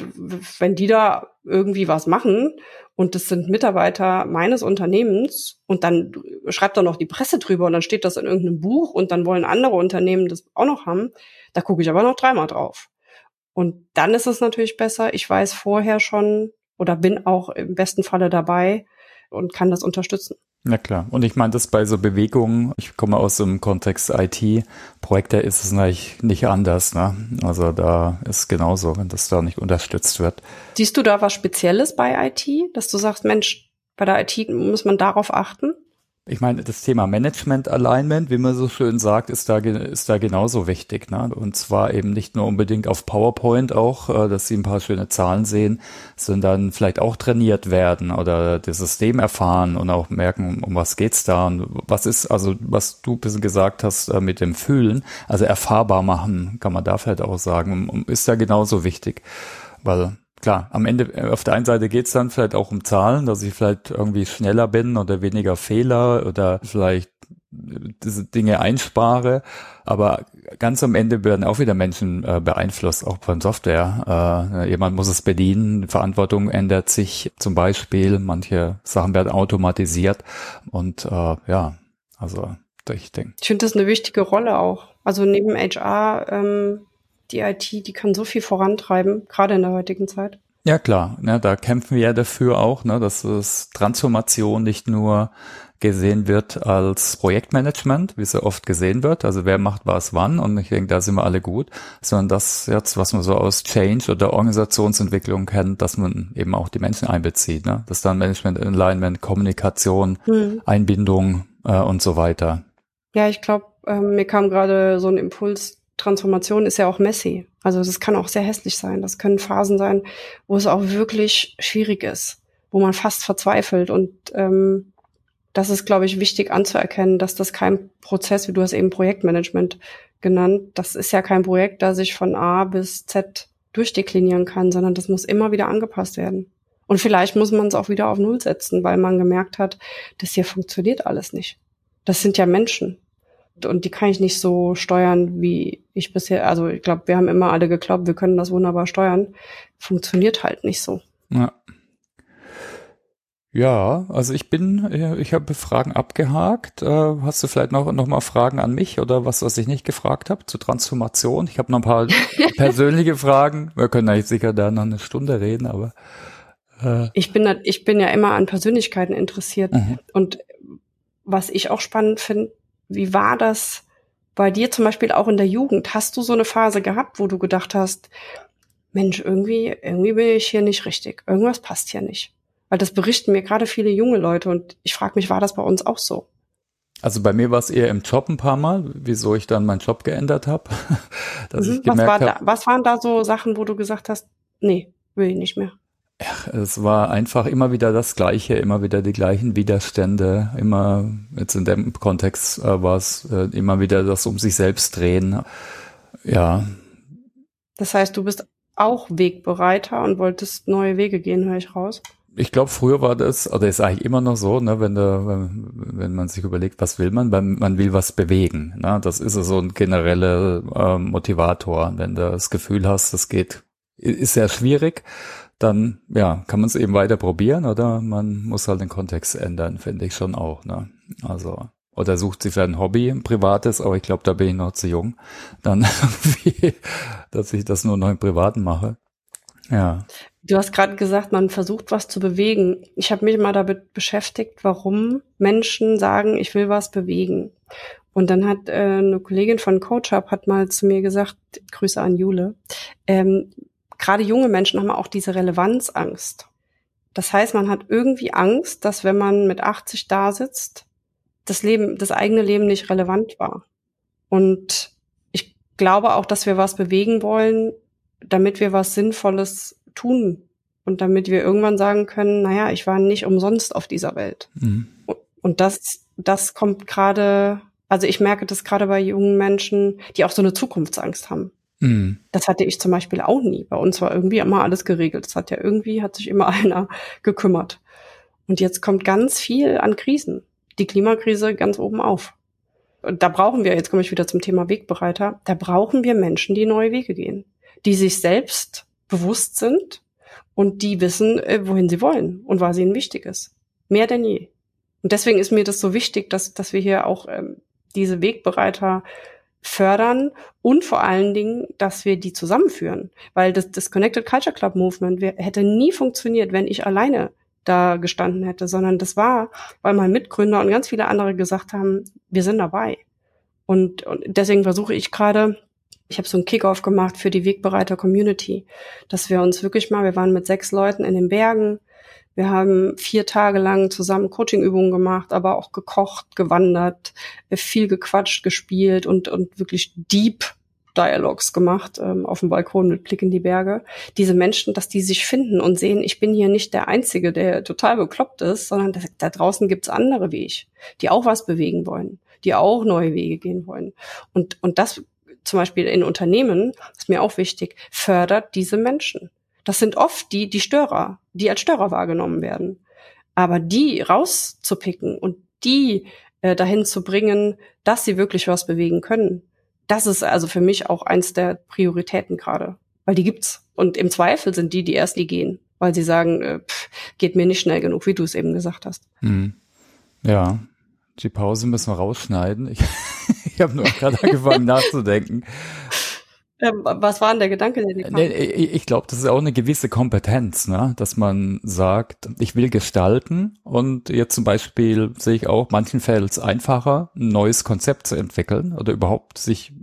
wenn die da irgendwie was machen und das sind Mitarbeiter meines Unternehmens und dann schreibt da noch die Presse drüber und dann steht das in irgendeinem Buch und dann wollen andere Unternehmen das auch noch haben, da gucke ich aber noch dreimal drauf. Und dann ist es natürlich besser, ich weiß vorher schon oder bin auch im besten Falle dabei und kann das unterstützen. Na klar. Und ich meine, das bei so Bewegungen, ich komme aus dem Kontext IT, Projekte ist es eigentlich nicht anders. Ne? Also da ist genauso, wenn das da nicht unterstützt wird. Siehst du da was Spezielles bei IT, dass du sagst, Mensch, bei der IT muss man darauf achten? Ich meine, das Thema Management Alignment, wie man so schön sagt, ist da, ist da genauso wichtig. Ne? Und zwar eben nicht nur unbedingt auf PowerPoint auch, äh, dass sie ein paar schöne Zahlen sehen, sondern vielleicht auch trainiert werden oder das System erfahren und auch merken, um was geht's da und was ist, also was du bisschen gesagt hast äh, mit dem Fühlen, also erfahrbar machen, kann man da vielleicht auch sagen, ist da genauso wichtig. Weil klar, am Ende, äh, auf der einen Seite geht's dann vielleicht auch um Zahlen, dass ich vielleicht irgendwie schneller bin oder weniger Fehler oder vielleicht diese Dinge einspare, aber ganz am Ende werden auch wieder Menschen äh, beeinflusst, auch von Software. Äh, jemand muss es bedienen, Verantwortung ändert sich zum Beispiel, manche Sachen werden automatisiert und äh, ja, also ich denke. Ich finde das eine wichtige Rolle auch. Also neben HR ähm, die IT, die kann so viel vorantreiben, gerade in der heutigen Zeit. Ja klar, ne, da kämpfen wir ja dafür auch, ne, dass es Transformation nicht nur gesehen wird als Projektmanagement, wie es ja oft gesehen wird, also wer macht was wann und ich denke, da sind wir alle gut, sondern das jetzt, was man so aus Change oder Organisationsentwicklung kennt, dass man eben auch die Menschen einbezieht, ne? dass dann Management, Alignment, Kommunikation, hm. Einbindung äh, und so weiter. Ja, ich glaube, äh, mir kam gerade so ein Impuls, Transformation ist ja auch messy. Also das kann auch sehr hässlich sein. Das können Phasen sein, wo es auch wirklich schwierig ist, wo man fast verzweifelt. Und ähm, das ist, glaube ich, wichtig anzuerkennen, dass das kein Prozess, wie du hast eben Projektmanagement genannt, das ist ja kein Projekt, das sich von A bis Z durchdeklinieren kann, sondern das muss immer wieder angepasst werden. Und vielleicht muss man es auch wieder auf Null setzen, weil man gemerkt hat, das hier funktioniert alles nicht. Das sind ja Menschen und die kann ich nicht so steuern, wie ich bisher, also ich glaube, wir haben immer alle geglaubt, wir können das wunderbar steuern. Funktioniert halt nicht so. Ja. Ja, also ich bin, ich habe Fragen abgehakt. Äh, hast du vielleicht noch, noch mal Fragen an mich oder was, was ich nicht gefragt habe zur Transformation? Ich habe noch ein paar persönliche Fragen. Wir können eigentlich sicher da noch eine Stunde reden, aber äh. ich bin, ich bin ja immer an Persönlichkeiten interessiert mhm. und was ich auch spannend finde, wie war das bei dir zum Beispiel auch in der Jugend? Hast du so eine Phase gehabt, wo du gedacht hast, Mensch, irgendwie, irgendwie bin ich hier nicht richtig. Irgendwas passt hier nicht. Weil das berichten mir gerade viele junge Leute und ich frage mich, war das bei uns auch so? Also bei mir war es eher im Job ein paar Mal, wieso ich dann meinen Job geändert habe. mhm, was, war da, was waren da so Sachen, wo du gesagt hast, nee, will ich nicht mehr? Ja, es war einfach immer wieder das Gleiche, immer wieder die gleichen Widerstände, immer, jetzt in dem Kontext äh, war es äh, immer wieder das um sich selbst drehen. Ja. Das heißt, du bist auch Wegbereiter und wolltest neue Wege gehen, höre ich raus? Ich glaube, früher war das, oder ist eigentlich immer noch so, ne, wenn, der, wenn, man sich überlegt, was will man, weil man will was bewegen. Ne? Das ist so ein genereller äh, Motivator. Wenn du das Gefühl hast, das geht, ist sehr schwierig, dann ja, kann man es eben weiter probieren oder man muss halt den Kontext ändern, finde ich schon auch. Ne? Also oder sucht sich für ein Hobby, ein privates, aber ich glaube, da bin ich noch zu jung, dann dass ich das nur noch im Privaten mache. Ja. Du hast gerade gesagt, man versucht was zu bewegen. Ich habe mich mal damit beschäftigt, warum Menschen sagen, ich will was bewegen. Und dann hat äh, eine Kollegin von Coach Up hat mal zu mir gesagt, Grüße an Jule, ähm, gerade junge Menschen haben auch diese Relevanzangst. Das heißt, man hat irgendwie Angst, dass wenn man mit 80 da sitzt, das Leben, das eigene Leben nicht relevant war. Und ich glaube auch, dass wir was bewegen wollen, damit wir was Sinnvolles tun und damit wir irgendwann sagen können, naja, ich war nicht umsonst auf dieser Welt. Mhm. Und das, das kommt gerade, also ich merke das gerade bei jungen Menschen, die auch so eine Zukunftsangst haben. Mhm. Das hatte ich zum Beispiel auch nie. Bei uns war irgendwie immer alles geregelt. Das hat ja irgendwie, hat sich immer einer gekümmert. Und jetzt kommt ganz viel an Krisen. Die Klimakrise ganz oben auf. Und da brauchen wir, jetzt komme ich wieder zum Thema Wegbereiter, da brauchen wir Menschen, die neue Wege gehen, die sich selbst bewusst sind und die wissen, äh, wohin sie wollen und was ihnen wichtig ist. Mehr denn je. Und deswegen ist mir das so wichtig, dass, dass wir hier auch ähm, diese Wegbereiter fördern und vor allen Dingen, dass wir die zusammenführen. Weil das, das Connected Culture Club Movement hätte nie funktioniert, wenn ich alleine da gestanden hätte, sondern das war, weil mein Mitgründer und ganz viele andere gesagt haben, wir sind dabei. Und, und deswegen versuche ich gerade, ich habe so einen Kickoff gemacht für die Wegbereiter Community, dass wir uns wirklich mal, wir waren mit sechs Leuten in den Bergen, Wir haben vier Tage lang zusammen Coachingübungen gemacht, aber auch gekocht, gewandert, viel gequatscht, gespielt und, und wirklich deep Dialogs gemacht ähm, auf dem Balkon mit Blick in die Berge. Diese Menschen, dass die sich finden und sehen, ich bin hier nicht der Einzige, der total bekloppt ist, sondern da, da draußen gibt's andere wie ich, die auch was bewegen wollen, die auch neue Wege gehen wollen. Und, und das zum Beispiel in Unternehmen, ist mir auch wichtig, fördert diese Menschen. Das sind oft die, die Störer, die als Störer wahrgenommen werden. Aber die rauszupicken und die äh, dahin zu bringen, dass sie wirklich was bewegen können, das ist also für mich auch eins der Prioritäten gerade, weil die gibt's. Und im Zweifel sind die die erst die gehen, weil sie sagen, äh, pff, geht mir nicht schnell genug, wie du es eben gesagt hast. Hm. Ja, die Pause müssen wir rausschneiden. Ich, ich habe nur gerade angefangen nachzudenken. Ähm, was war denn der Gedanke? Der nee, ich, ich glaube, das ist auch eine gewisse Kompetenz, ne? dass man sagt, ich will gestalten und jetzt zum Beispiel sehe ich auch, manchen fällt es einfacher, ein neues Konzept zu entwickeln oder überhaupt sich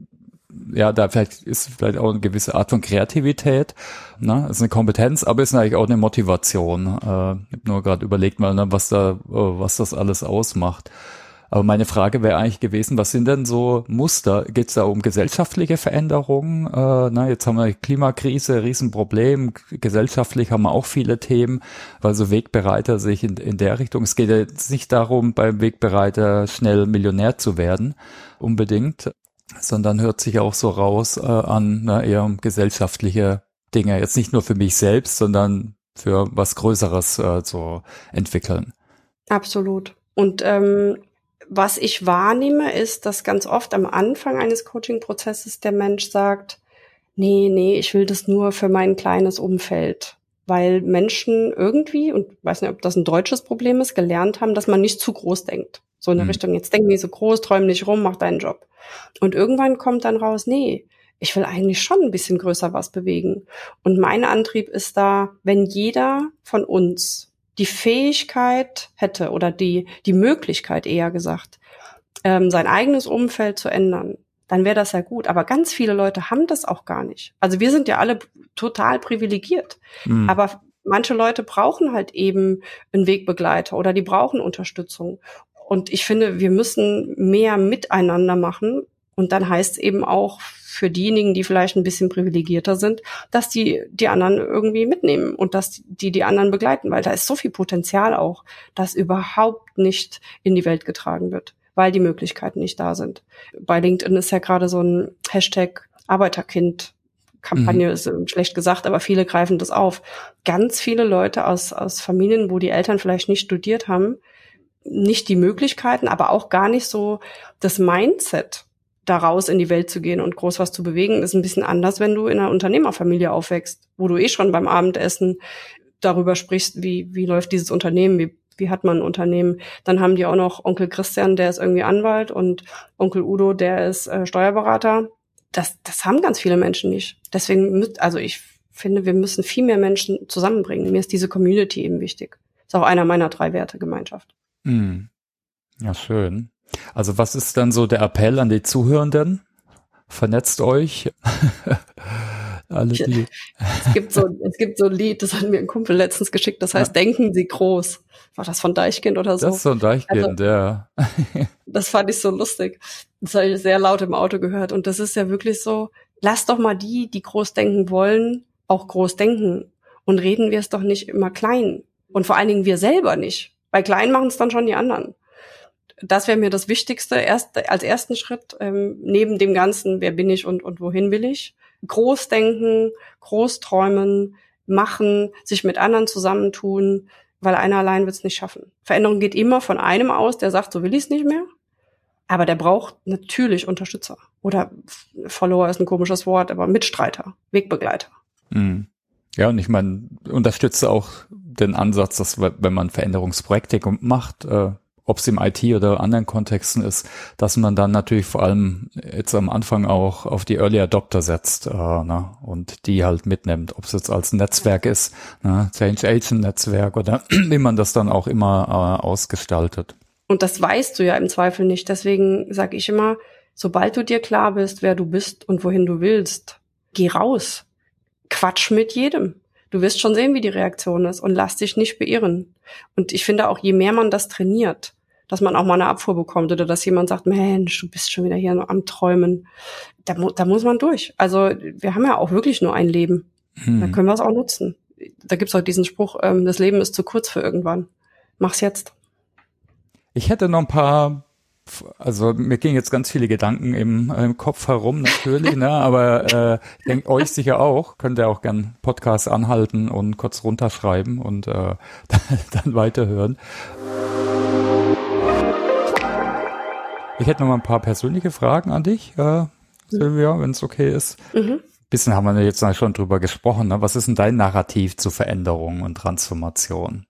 ja, da vielleicht ist vielleicht auch eine gewisse Art von Kreativität, ne, ist eine Kompetenz, aber ist eigentlich auch eine Motivation. Äh, ich habe nur gerade überlegt mal, ne, was da, äh, was das alles ausmacht. Aber meine Frage wäre eigentlich gewesen, was sind denn so Muster? Geht es da um gesellschaftliche Veränderungen? Äh, na, jetzt haben wir Klimakrise, Riesenproblem. Gesellschaftlich haben wir auch viele Themen, weil so Wegbereiter sich in, in der Richtung. Es geht jetzt nicht darum, beim Wegbereiter schnell Millionär zu werden, unbedingt, sondern hört sich auch so raus äh, an, na, eher um gesellschaftliche Dinge. Jetzt nicht nur für mich selbst, sondern für was Größeres äh, zu entwickeln. Absolut. Und ähm, was ich wahrnehme, ist, dass ganz oft am Anfang eines Coaching-Prozesses der Mensch sagt, nee, nee, ich will das nur für mein kleines Umfeld. Weil Menschen irgendwie, und ich weiß nicht, ob das ein deutsches Problem ist, gelernt haben, dass man nicht zu groß denkt. So in der mhm. Richtung, jetzt denk nicht so groß, träum nicht rum, mach deinen Job. Und irgendwann kommt dann raus, nee, ich will eigentlich schon ein bisschen größer was bewegen. Und mein Antrieb ist da, wenn jeder von uns die Fähigkeit hätte oder die, die Möglichkeit eher gesagt, ähm, sein eigenes Umfeld zu ändern, dann wäre das ja gut. Aber ganz viele Leute haben das auch gar nicht. Also wir sind ja alle total privilegiert. Mhm. Aber manche Leute brauchen halt eben einen Wegbegleiter oder die brauchen Unterstützung. Und ich finde, wir müssen mehr miteinander machen und dann heißt es eben auch für diejenigen, die vielleicht ein bisschen privilegierter sind, dass die die anderen irgendwie mitnehmen und dass die die anderen begleiten, weil da ist so viel Potenzial auch, das überhaupt nicht in die Welt getragen wird, weil die Möglichkeiten nicht da sind. Bei LinkedIn ist ja gerade so ein Hashtag Arbeiterkind Kampagne mhm. ist schlecht gesagt, aber viele greifen das auf. Ganz viele Leute aus, aus Familien, wo die Eltern vielleicht nicht studiert haben, nicht die Möglichkeiten, aber auch gar nicht so das Mindset da raus in die Welt zu gehen und groß was zu bewegen, ist ein bisschen anders, wenn du in einer Unternehmerfamilie aufwächst, wo du eh schon beim Abendessen darüber sprichst, wie, wie läuft dieses Unternehmen, wie, wie hat man ein Unternehmen. Dann haben die auch noch Onkel Christian, der ist irgendwie Anwalt und Onkel Udo, der ist äh, Steuerberater. Das, das haben ganz viele Menschen nicht. Deswegen, also ich finde, wir müssen viel mehr Menschen zusammenbringen. Mir ist diese Community eben wichtig. Ist auch einer meiner drei Werte, Gemeinschaft. Hm. Ja, schön. Also was ist dann so der Appell an die Zuhörenden? Vernetzt euch. Alle die. es gibt so, es gibt so ein Lied, das hat mir ein Kumpel letztens geschickt, das heißt, ja. denken Sie groß. War das von Deichkind oder so? Das ist von Deichkind, also, ja. das fand ich so lustig. Das habe ich sehr laut im Auto gehört. Und das ist ja wirklich so, lass doch mal die, die groß denken wollen, auch groß denken. Und reden wir es doch nicht immer klein. Und vor allen Dingen wir selber nicht. Bei klein machen es dann schon die anderen das wäre mir das Wichtigste, erst als ersten Schritt, ähm, neben dem Ganzen, wer bin ich und, und wohin will ich. Groß denken, groß träumen, machen, sich mit anderen zusammentun, weil einer allein wird es nicht schaffen. Veränderung geht immer von einem aus, der sagt, so will ich es nicht mehr. Aber der braucht natürlich Unterstützer. Oder Follower ist ein komisches Wort, aber Mitstreiter, Wegbegleiter. Mhm. Ja, und ich meine, unterstütze auch den Ansatz, dass wenn man Veränderungsprojekte macht, äh, ob es im IT oder anderen Kontexten ist, dass man dann natürlich vor allem jetzt am Anfang auch auf die Early Adopter setzt äh, ne, und die halt mitnimmt, ob es jetzt als Netzwerk ist, ne, Change Agent Netzwerk oder wie man das dann auch immer äh, ausgestaltet. Und das weißt du ja im Zweifel nicht. Deswegen sage ich immer, sobald du dir klar bist, wer du bist und wohin du willst, geh raus, quatsch mit jedem. Du wirst schon sehen, wie die Reaktion ist und lass dich nicht beirren. Und ich finde auch, je mehr man das trainiert, dass man auch mal eine Abfuhr bekommt oder dass jemand sagt, Mensch, du bist schon wieder hier am Träumen. Da, da muss man durch. Also wir haben ja auch wirklich nur ein Leben. Hm. Da können wir es auch nutzen. Da gibt's auch diesen Spruch, ähm, das Leben ist zu kurz für irgendwann. Mach's jetzt. Ich hätte noch ein paar also mir gingen jetzt ganz viele Gedanken im, im Kopf herum natürlich, ne? aber äh, ich denke euch sicher auch. Könnt ihr auch gern Podcast anhalten und kurz runterschreiben und äh, dann weiterhören. Ich hätte noch mal ein paar persönliche Fragen an dich, äh, Silvia, wenn es okay ist. Mhm. Bisschen haben wir jetzt schon drüber gesprochen. Ne? Was ist denn dein Narrativ zu Veränderung und Transformation?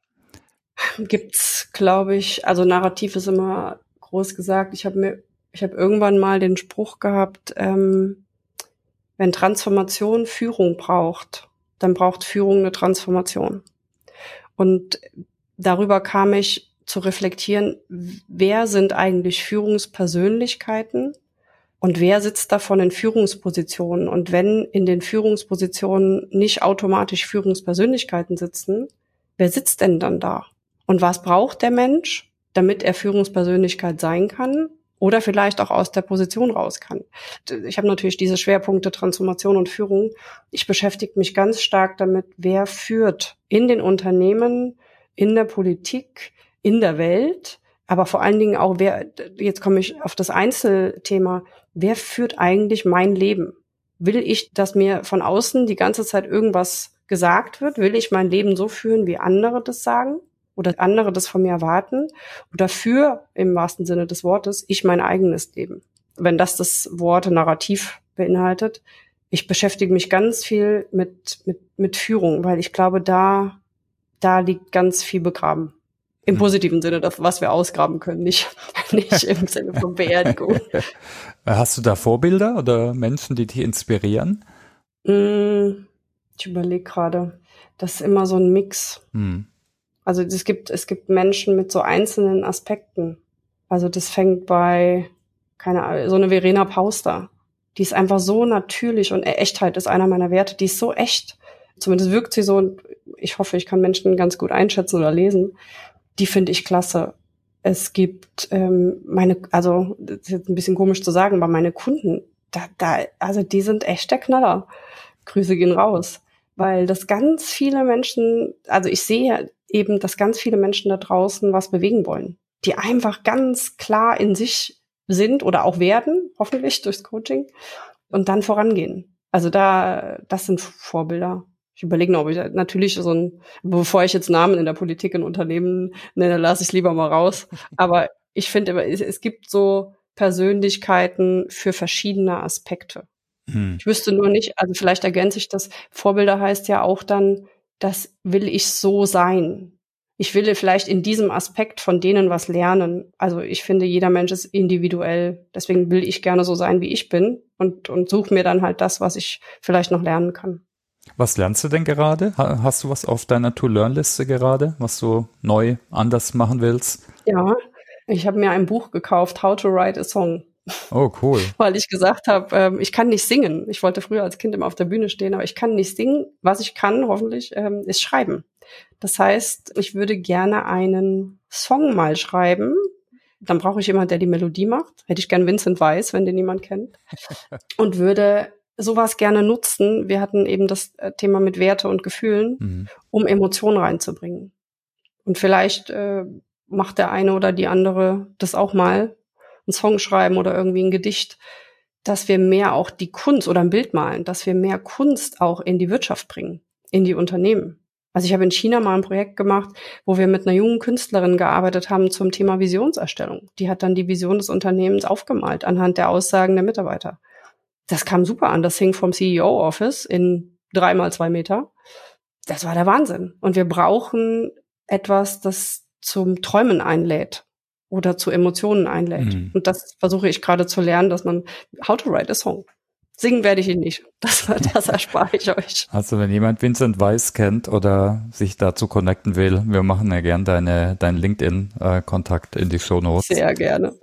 Gibt's, glaube ich, also Narrativ ist immer groß gesagt. Ich habe mir, ich habe irgendwann mal den Spruch gehabt, ähm, wenn Transformation Führung braucht, dann braucht Führung eine Transformation. Und darüber kam ich zu reflektieren, wer sind eigentlich Führungspersönlichkeiten und wer sitzt davon in Führungspositionen. Und wenn in den Führungspositionen nicht automatisch Führungspersönlichkeiten sitzen, wer sitzt denn dann da? Und was braucht der Mensch, damit er Führungspersönlichkeit sein kann oder vielleicht auch aus der Position raus kann. Ich habe natürlich diese Schwerpunkte Transformation und Führung. Ich beschäftige mich ganz stark damit, wer führt in den Unternehmen, in der Politik, in der Welt, aber vor allen Dingen auch, wer, jetzt komme ich auf das Einzelthema, wer führt eigentlich mein Leben? Will ich, dass mir von außen die ganze Zeit irgendwas gesagt wird? Will ich mein Leben so führen, wie andere das sagen? Oder andere das von mir erwarten? Oder für, im wahrsten Sinne des Wortes, ich mein eigenes Leben? Wenn das das Wort Narrativ beinhaltet. Ich beschäftige mich ganz viel mit, mit, mit Führung, weil ich glaube, da, da liegt ganz viel begraben. Im hm. positiven Sinne, das, was wir ausgraben können, nicht, nicht im Sinne von Beerdigung. Hast du da Vorbilder oder Menschen, die dich inspirieren? Hm, ich überlege gerade. Das ist immer so ein Mix. Hm. Also es gibt, es gibt Menschen mit so einzelnen Aspekten. Also das fängt bei, keine Ahnung, so eine Verena Pauster. Die ist einfach so natürlich und Echtheit ist einer meiner Werte. Die ist so echt. Zumindest wirkt sie so und ich hoffe, ich kann Menschen ganz gut einschätzen oder lesen die finde ich klasse. Es gibt ähm, meine, also das ist jetzt ein bisschen komisch zu sagen, aber meine Kunden, da, da, also die sind echt der Knaller. Grüße gehen raus. Weil das ganz viele Menschen, also ich sehe eben, dass ganz viele Menschen da draußen was bewegen wollen, die einfach ganz klar in sich sind oder auch werden, hoffentlich durchs Coaching, und dann vorangehen. Also da, das sind Vorbilder. Ich überlege noch, ob ich natürlich so ein, bevor ich jetzt Namen in der Politik in Unternehmen nenne, lasse ich lieber mal raus. Aber ich finde, es, es gibt so Persönlichkeiten für verschiedene Aspekte. Hm. Ich wüsste nur nicht, also vielleicht ergänze ich das. Vorbilder heißt ja auch dann, das will ich so sein. Ich will vielleicht in diesem Aspekt von denen was lernen. Also ich finde, jeder Mensch ist individuell. Deswegen will ich gerne so sein, wie ich bin und, und suche mir dann halt das, was ich vielleicht noch lernen kann. Was lernst du denn gerade? Hast du was auf deiner To-Learn-Liste gerade, was du neu anders machen willst? Ja, ich habe mir ein Buch gekauft, How to Write a Song. Oh, cool. Weil ich gesagt habe, ähm, ich kann nicht singen. Ich wollte früher als Kind immer auf der Bühne stehen, aber ich kann nicht singen. Was ich kann, hoffentlich, ähm, ist schreiben. Das heißt, ich würde gerne einen Song mal schreiben. Dann brauche ich jemanden, der die Melodie macht. Hätte ich gern Vincent Weiss, wenn den niemand kennt. Und würde sowas gerne nutzen. Wir hatten eben das äh, Thema mit Werte und Gefühlen, mhm. um Emotionen reinzubringen. Und vielleicht äh, macht der eine oder die andere das auch mal, einen Song schreiben oder irgendwie ein Gedicht, dass wir mehr auch die Kunst oder ein Bild malen, dass wir mehr Kunst auch in die Wirtschaft bringen, in die Unternehmen. Also ich habe in China mal ein Projekt gemacht, wo wir mit einer jungen Künstlerin gearbeitet haben zum Thema Visionserstellung. Die hat dann die Vision des Unternehmens aufgemalt anhand der Aussagen der Mitarbeiter das kam super an. Das hing vom CEO-Office in dreimal zwei Meter. Das war der Wahnsinn. Und wir brauchen etwas, das zum Träumen einlädt oder zu Emotionen einlädt. Mhm. Und das versuche ich gerade zu lernen, dass man how to write a song. Singen werde ich ihn nicht. Das, das erspare ich euch. Also wenn jemand Vincent Weiss kennt oder sich dazu connecten will, wir machen ja gern deine, dein LinkedIn-Kontakt in die Show Notes. Sehr gerne.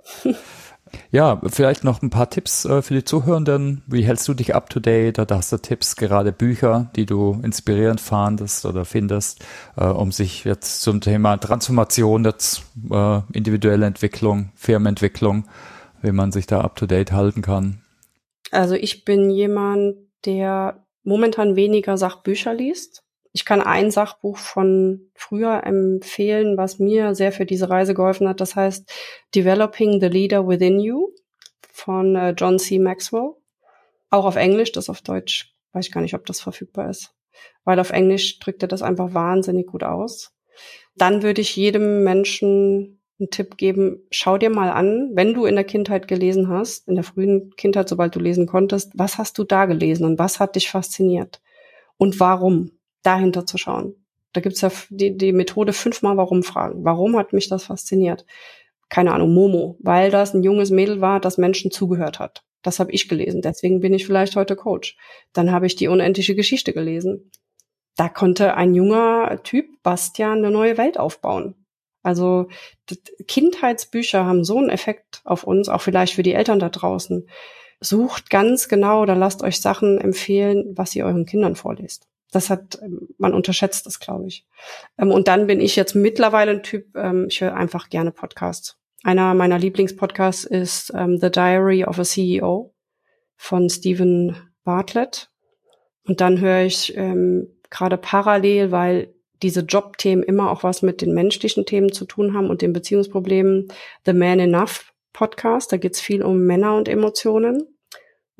Ja, vielleicht noch ein paar Tipps äh, für die Zuhörenden. Wie hältst du dich up to date? Oder hast du Tipps, gerade Bücher, die du inspirierend fandest oder findest, äh, um sich jetzt zum Thema Transformation, jetzt, äh, individuelle Entwicklung, Firmenentwicklung, wie man sich da up to date halten kann? Also ich bin jemand, der momentan weniger Sachbücher liest. Ich kann ein Sachbuch von früher empfehlen, was mir sehr für diese Reise geholfen hat. Das heißt Developing the Leader Within You von äh, John C. Maxwell. Auch auf Englisch, das auf Deutsch weiß ich gar nicht, ob das verfügbar ist. Weil auf Englisch drückt er das einfach wahnsinnig gut aus. Dann würde ich jedem Menschen einen Tipp geben, schau dir mal an, wenn du in der Kindheit gelesen hast, in der frühen Kindheit, sobald du lesen konntest, was hast du da gelesen und was hat dich fasziniert? Und warum? Dahinter zu schauen. Da gibt's ja die, die Methode fünfmal Warum fragen. Warum hat mich das fasziniert? Keine Ahnung, Momo, weil das ein junges Mädel war, das Menschen zugehört hat. Das habe ich gelesen. Deswegen bin ich vielleicht heute Coach. Dann habe ich die unendliche Geschichte gelesen. Da konnte ein junger Typ, Bastian, eine neue Welt aufbauen. Also Kindheitsbücher haben so einen Effekt auf uns, auch vielleicht für die Eltern da draußen. Sucht ganz genau oder lasst euch Sachen empfehlen, was ihr euren Kindern vorlest. Das hat, man unterschätzt das, glaube ich. Ähm, und dann bin ich jetzt mittlerweile ein Typ, ähm, ich höre einfach gerne Podcasts. Einer meiner Lieblingspodcasts ist ähm, The Diary of a CEO von Stephen Bartlett. Und dann höre ich ähm, gerade parallel, weil diese Jobthemen immer auch was mit den menschlichen Themen zu tun haben und den Beziehungsproblemen, The Man Enough Podcast. Da geht's viel um Männer und Emotionen.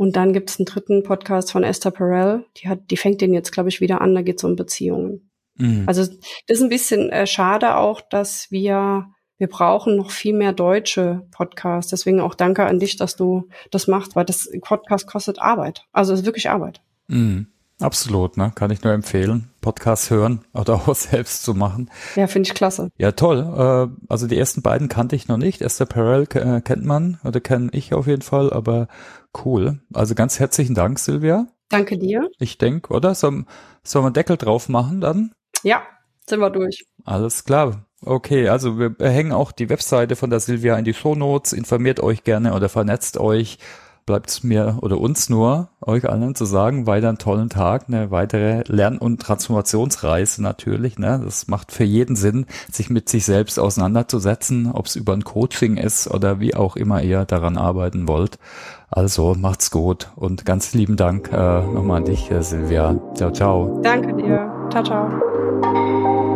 Und dann gibt es einen dritten Podcast von Esther Perel, die hat, die fängt den jetzt, glaube ich, wieder an, da geht es um Beziehungen. Mhm. Also das ist ein bisschen äh, schade auch, dass wir, wir brauchen noch viel mehr deutsche Podcasts. Deswegen auch danke an dich, dass du das machst, weil das Podcast kostet Arbeit. Also es ist wirklich Arbeit. Mhm. Absolut, ne? Kann ich nur empfehlen, Podcasts hören oder auch selbst zu machen. Ja, finde ich klasse. Ja, toll. Äh, also die ersten beiden kannte ich noch nicht. Esther Perel äh, kennt man oder kenne ich auf jeden Fall, aber cool. Also ganz herzlichen Dank, Silvia. Danke dir. Ich denke, oder? Sollen soll wir Deckel drauf machen dann? Ja, sind wir durch. Alles klar. Okay, also wir hängen auch die Webseite von der Silvia in die Show Notes. Informiert euch gerne oder vernetzt euch bleibt mir oder uns nur, euch allen zu sagen, weiter einen tollen Tag, eine weitere Lern- und Transformationsreise natürlich. Ne? Das macht für jeden Sinn, sich mit sich selbst auseinanderzusetzen, ob es über ein Coaching ist oder wie auch immer ihr daran arbeiten wollt. Also macht's gut und ganz lieben Dank äh, nochmal an dich, äh, Silvia. Ciao, ciao. Danke dir. Ciao, ciao.